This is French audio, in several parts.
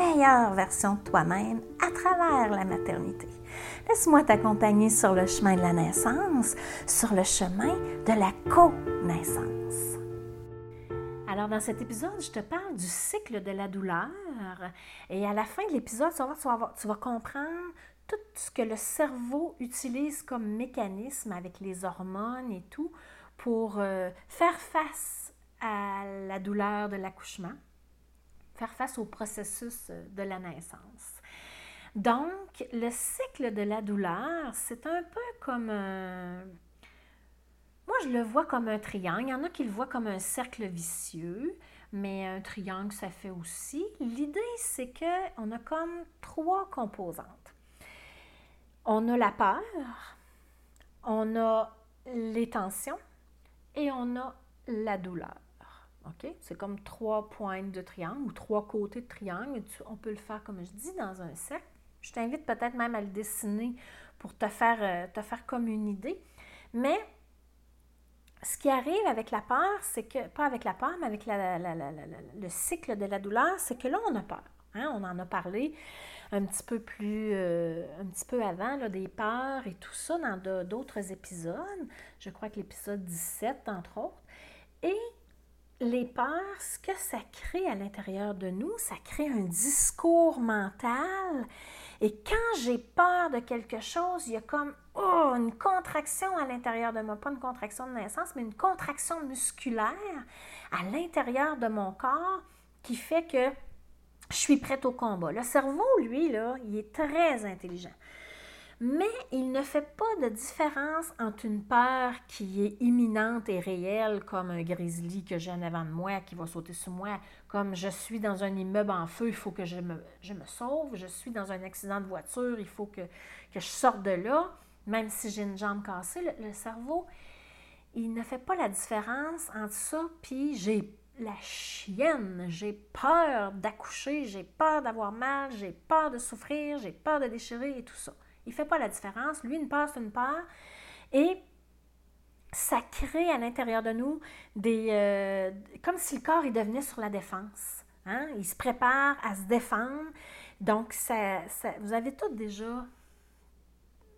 meilleure version de toi-même à travers la maternité. Laisse-moi t'accompagner sur le chemin de la naissance, sur le chemin de la co-naissance. Alors, dans cet épisode, je te parle du cycle de la douleur. Et à la fin de l'épisode, tu, tu, vas comprendre tout ce que le cerveau utilise comme mécanisme avec les hormones et tout pour euh, faire face à la douleur de l'accouchement, face au processus de la naissance. Donc, le cycle de la douleur, c'est un peu comme un... Moi, je le vois comme un triangle. Il y en a qui le voient comme un cercle vicieux, mais un triangle, ça fait aussi. L'idée, c'est qu'on a comme trois composantes. On a la peur, on a les tensions et on a la douleur. OK? C'est comme trois pointes de triangle ou trois côtés de triangle. On peut le faire, comme je dis, dans un cercle. Je t'invite peut-être même à le dessiner pour te faire, euh, te faire comme une idée. Mais ce qui arrive avec la peur, c'est que, pas avec la peur, mais avec le cycle de la douleur, c'est que là, on a peur. Hein? On en a parlé un petit peu plus, euh, un petit peu avant, là, des peurs et tout ça dans d'autres épisodes. Je crois que l'épisode 17, entre autres. Et les peurs, ce que ça crée à l'intérieur de nous, ça crée un discours mental. Et quand j'ai peur de quelque chose, il y a comme oh, une contraction à l'intérieur de moi, pas une contraction de naissance, mais une contraction musculaire à l'intérieur de mon corps qui fait que je suis prête au combat. Le cerveau, lui, il est très intelligent mais il ne fait pas de différence entre une peur qui est imminente et réelle, comme un grizzly que j'ai en avant de moi, qui va sauter sur moi, comme je suis dans un immeuble en feu, il faut que je me, sauve, je suis dans un accident de voiture, il faut que, que je sorte de là, même si j'ai une jambe cassée, le, cerveau, il ne fait pas la différence entre ça, puis j'ai la chienne, j'ai peur d'accoucher, j'ai peur d'avoir mal, j'ai peur de souffrir, j'ai peur de déchirer et tout ça. Il ne fait pas la différence. Lui, une peur, c'est une peur. Et ça crée à l'intérieur de nous des. Euh, comme si le corps il devenait sur la défense. Hein? Il se prépare à se défendre. Donc, ça, vous avez tous déjà.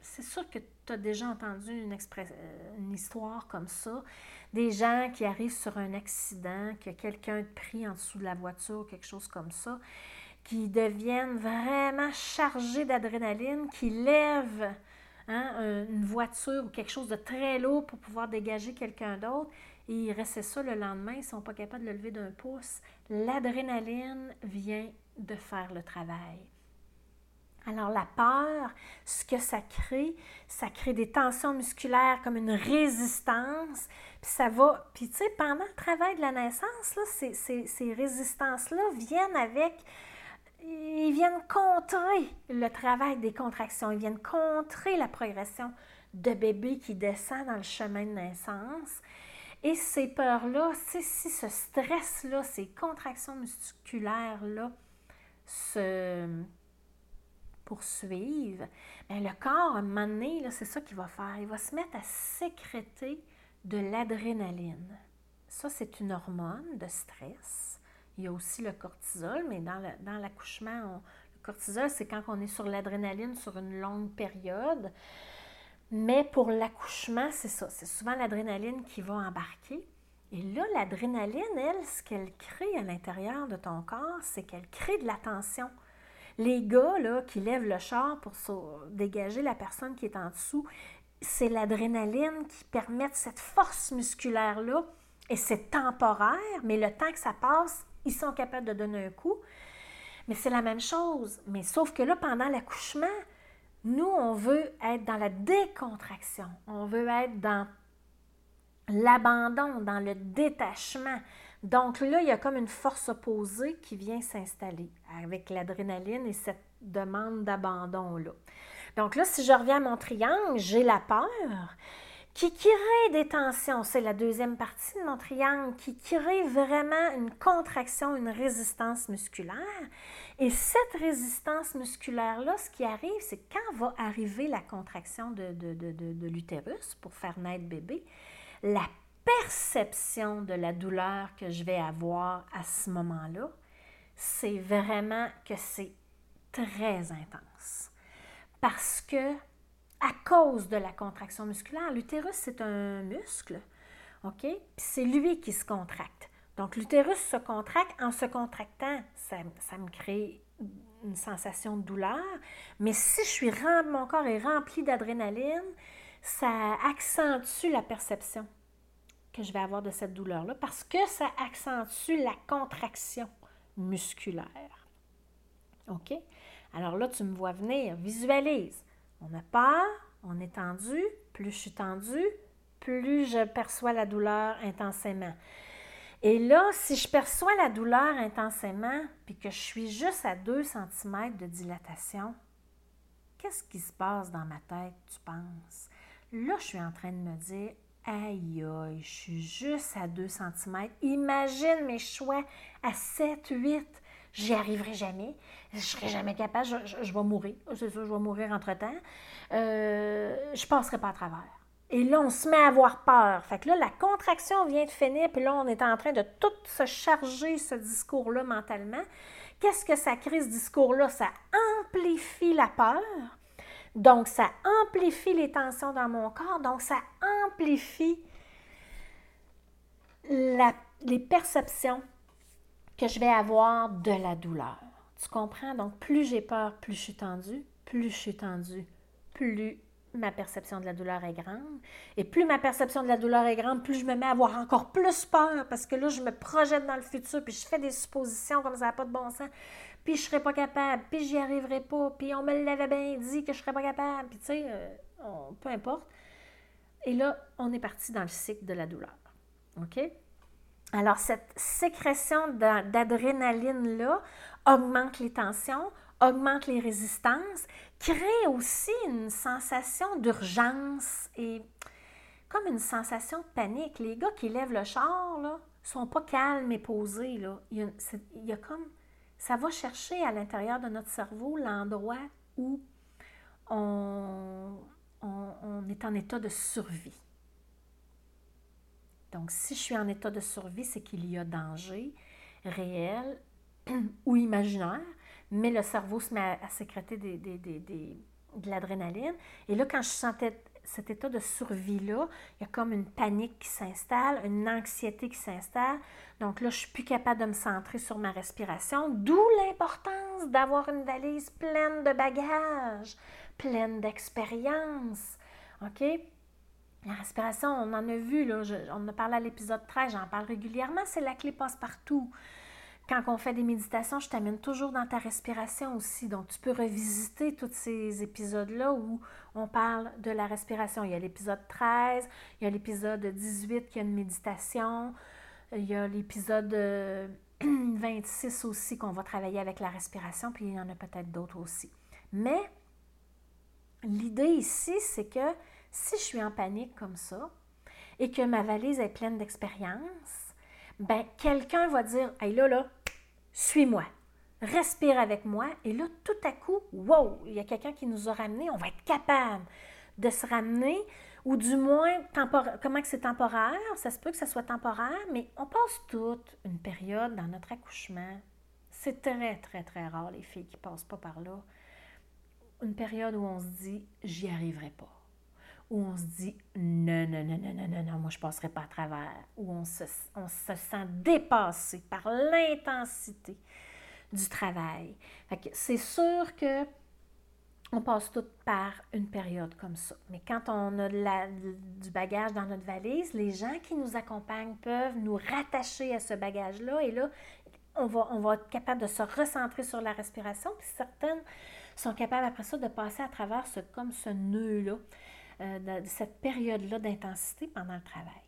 C'est sûr que tu as déjà entendu une, histoire comme ça. Des gens qui arrivent sur un accident, que quelqu'un pris en dessous de la voiture, quelque chose comme ça qui deviennent vraiment chargés d'adrénaline, qui lèvent hein, une voiture ou quelque chose de très lourd pour pouvoir dégager quelqu'un d'autre. Et ils restent ça le lendemain, ils ne sont pas capables de le lever d'un pouce. L'adrénaline vient de faire le travail. Alors la peur, ce que ça crée, ça crée des tensions musculaires comme une résistance. Puis ça va, puis tu sais, pendant le travail de la naissance, là, ces, ces résistances-là viennent avec ils viennent contrer le travail des contractions, ils viennent contrer la progression de bébé qui descend dans le chemin de naissance. Et ces peurs-là, si ce stress-là, ces contractions musculaires-là se poursuivent, bien, le corps, à un moment donné, c'est ça qu'il va faire. Il va se mettre à sécréter de l'adrénaline. Ça, c'est une hormone de stress. Il y a aussi le cortisol, mais dans l'accouchement, le cortisol, c'est quand on est sur l'adrénaline sur une longue période. Mais pour l'accouchement, c'est ça. C'est souvent l'adrénaline qui va embarquer. Et là, l'adrénaline, elle, ce qu'elle crée à l'intérieur de ton corps, c'est qu'elle crée de la tension. Les gars là, qui lèvent le char pour dégager la personne qui est en dessous, c'est l'adrénaline qui permet cette force musculaire-là. Et c'est temporaire, mais le temps que ça passe, ils sont capables de donner un coup. Mais c'est la même chose. Mais sauf que là, pendant l'accouchement, nous, on veut être dans la décontraction. On veut être dans l'abandon, dans le détachement. Donc là, il y a comme une force opposée qui vient s'installer avec l'adrénaline et cette demande d'abandon-là. Donc là, si je reviens à mon triangle, j'ai la peur qui crée des tensions. C'est la deuxième partie de mon triangle qui crée vraiment une contraction, une résistance musculaire. Et cette résistance musculaire-là, ce qui arrive, c'est quand va arriver la contraction de, de, l'utérus pour faire naître bébé, la perception de la douleur que je vais avoir à ce moment-là, c'est vraiment que c'est très intense. Parce que à cause de la contraction musculaire. L'utérus, c'est un muscle, OK? C'est lui qui se contracte. Donc, l'utérus se contracte. En se contractant, ça, me crée une sensation de douleur. Mais si je suis mon corps est rempli d'adrénaline, ça accentue la perception que je vais avoir de cette douleur-là parce que ça accentue la contraction musculaire. OK? Alors là, tu me vois venir, visualise. On a peur, on est tendu, plus je suis tendu, plus je perçois la douleur intensément. Et là, si je perçois la douleur intensément, puis que je suis juste à 2 cm de dilatation, qu'est-ce qui se passe dans ma tête, tu penses? Là, je suis en train de me dire, aïe aïe, je suis juste à 2 cm. Imagine mes choix à 7, 8 j'y arriverai jamais, je serai jamais capable, je, vais mourir, c'est ça, je vais mourir entre-temps, euh, je passerai pas à travers. Et là, on se met à avoir peur. Fait que là, la contraction vient de finir, puis là, on est en train de tout se charger ce discours-là mentalement. Qu'est-ce que ça crée, ce discours-là? Ça amplifie la peur. Donc, ça amplifie les tensions dans mon corps. Donc, ça amplifie les perceptions que je vais avoir de la douleur. Tu comprends? Donc, plus j'ai peur, plus je suis tendue, plus je suis tendue, plus ma perception de la douleur est grande. Et plus ma perception de la douleur est grande, plus je me mets à avoir encore plus peur parce que là, je me projette dans le futur, puis je fais des suppositions comme ça n'a pas de bon sens, puis je ne serais pas capable, puis j'y arriverai pas, puis on me l'avait bien dit que je ne serais pas capable, puis tu sais, euh, peu importe. Et là, on est parti dans le cycle de la douleur. OK? Alors, cette sécrétion d'adrénaline-là augmente les tensions, augmente les résistances, crée aussi une sensation d'urgence et comme une sensation de panique. Les gars qui lèvent le char, là, sont pas calmes et posés. Là. Il, y a, comme. Ça va chercher à l'intérieur de notre cerveau l'endroit où on, on est en état de survie. Donc, si je suis en état de survie, c'est qu'il y a danger réel ou imaginaire, mais le cerveau se met à, sécréter de l'adrénaline. Et là, quand je sentais cet état de survie-là, il y a comme une panique qui s'installe, une anxiété qui s'installe. Donc là, je suis plus capable de me centrer sur ma respiration, d'où l'importance d'avoir une valise pleine de bagages, pleine d'expériences. OK? La respiration, on en a vu, là, on en a parlé à l'épisode 13, j'en parle régulièrement, c'est la clé passe-partout. Quand on fait des méditations, je t'amène toujours dans ta respiration aussi. Donc, tu peux revisiter tous ces épisodes-là où on parle de la respiration. Il y a l'épisode 13, il y a l'épisode 18 qui a une méditation, il y a l'épisode 26 aussi qu'on va travailler avec la respiration, puis il y en a peut-être d'autres aussi. Mais l'idée ici, c'est que si je suis en panique comme ça et que ma valise est pleine d'expérience, ben quelqu'un va dire Hey là, là, suis-moi, respire avec moi. Et là, tout à coup, wow, il y a quelqu'un qui nous a ramenés, on va être capable de se ramener, ou du moins, comment que c'est temporaire, ça se peut que ça soit temporaire, mais on passe toute une période dans notre accouchement. C'est très, très, très rare, les filles qui passent pas par là. Une période où on se dit, j'y arriverai pas où on se dit non, non, non, non, non, non, non, moi je ne passerai pas à travers, où on se, on se sent dépassé par l'intensité du travail. C'est sûr que on passe tout par une période comme ça. Mais quand on a du bagage dans notre valise, les gens qui nous accompagnent peuvent nous rattacher à ce bagage-là et là, on va, on va être capable de se recentrer sur la respiration. Puis certaines sont capables après ça de passer à travers ce, comme ce nœud-là. Euh, de cette période-là d'intensité pendant le travail.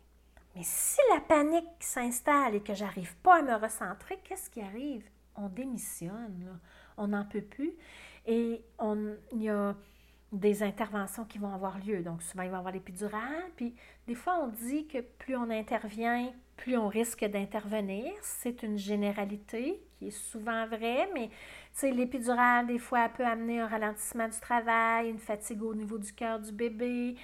Mais si la panique s'installe et que j'arrive pas à me recentrer, qu'est-ce qui arrive? On démissionne, on n'en peut plus. Et il y a des interventions qui vont avoir lieu. Donc, souvent, il va y avoir l'épidurale. Puis, des fois, on dit que plus on intervient, plus on risque d'intervenir. C'est une généralité qui est souvent vraie, mais l'épidurale, des fois, peut amener un ralentissement du travail, une fatigue au niveau du cœur du bébé,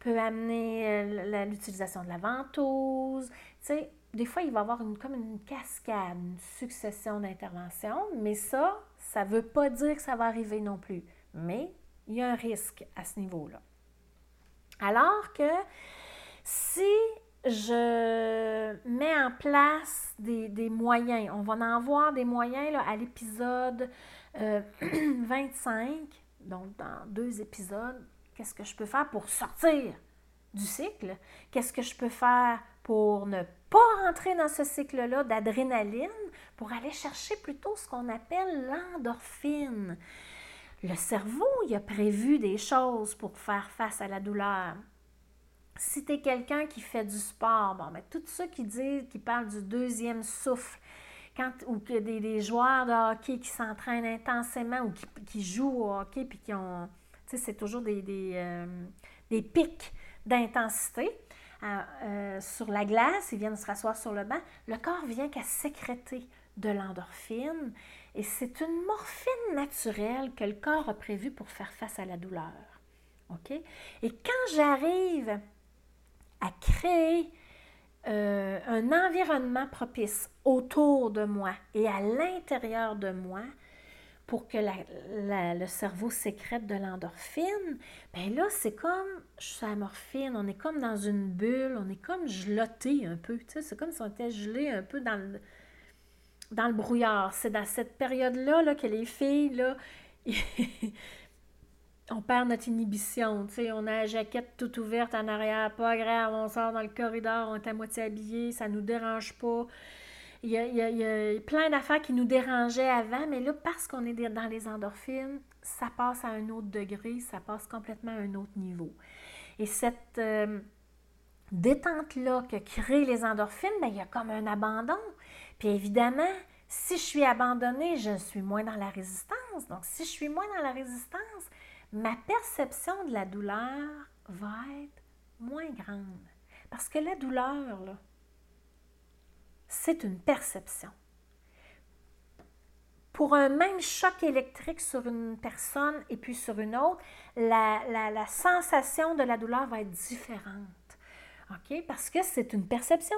peut amener euh, l'utilisation de la ventouse. sais, des fois, il va y avoir une, comme une cascade, une succession d'interventions, mais ça, ça ne veut pas dire que ça va arriver non plus. Mais il y a un risque à ce niveau-là. Alors que si je mets en place des, moyens, on va en voir des moyens à l'épisode 25, euh, donc dans deux épisodes, qu'est-ce que je peux faire pour sortir du cycle? Qu'est-ce que je peux faire pour ne pas rentrer dans ce cycle-là d'adrénaline, pour aller chercher plutôt ce qu'on appelle l'endorphine? Le cerveau, il a prévu des choses pour faire face à la douleur. Si tu es quelqu'un qui fait du sport, bon, ben, tous ceux qui disent, qui parlent du deuxième souffle, quand, ou que des, joueurs de hockey qui s'entraînent intensément ou qui, jouent au hockey puis qui ont, tu sais, c'est toujours des, euh, pics d'intensité. Euh, euh, sur la glace, ils viennent se rasseoir sur le banc, le corps vient qu'à sécréter de l'endorphine et c'est une morphine naturelle que le corps a prévue pour faire face à la douleur. OK? Et quand j'arrive à créer euh, un environnement propice autour de moi et à l'intérieur de moi pour que le cerveau sécrète de l'endorphine, bien là, c'est comme, je suis à morphine, on est comme dans une bulle, on est comme gelotté un peu, c'est comme si on était gelé un peu dans le, dans le brouillard. C'est dans cette période-là là, que les filles, là, on perd notre inhibition. sais, on a la jaquette toute ouverte en arrière, pas grave, on sort dans le corridor, on est à moitié habillé, ça nous dérange pas. Il y a, plein d'affaires qui nous dérangeaient avant, mais là, parce qu'on est dans les endorphines, ça passe à un autre degré, ça passe complètement à un autre niveau. Et cette euh, détente-là que créent les endorphines, bien, il y a comme un abandon. Puis évidemment, si je suis abandonnée, je suis moins dans la résistance. Donc, si je suis moins dans la résistance, ma perception de la douleur va être moins grande. Parce que la douleur, c'est une perception. Pour un même choc électrique sur une personne et puis sur une autre, la, la sensation de la douleur va être différente. OK? Parce que c'est une perception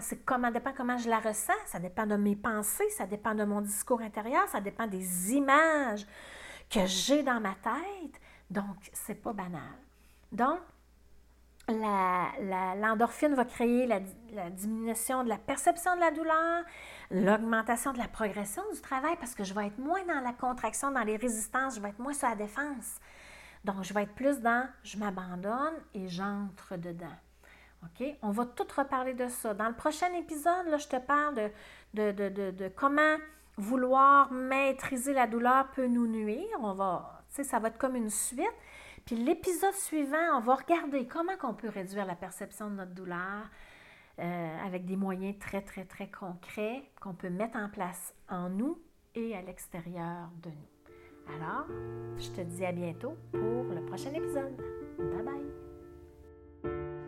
c'est comment dépend comment je la ressens, ça dépend de mes pensées, ça dépend de mon discours intérieur, ça dépend des images que j'ai dans ma tête. Donc, c'est pas banal. Donc, l'endorphine va créer la, la, diminution de la perception de la douleur, l'augmentation de la progression du travail parce que je vais être moins dans la contraction, dans les résistances, je vais être moins sur la défense. Donc, je vais être plus dans je m'abandonne et j'entre dedans. OK? On va tout reparler de ça. Dans le prochain épisode, là, je te parle de, de, comment vouloir maîtriser la douleur peut nous nuire. On va, ça va être comme une suite. Puis l'épisode suivant, on va regarder comment on peut réduire la perception de notre douleur euh, avec des moyens très, très, très concrets qu'on peut mettre en place en nous et à l'extérieur de nous. Alors, je te dis à bientôt pour le prochain épisode. Bye bye!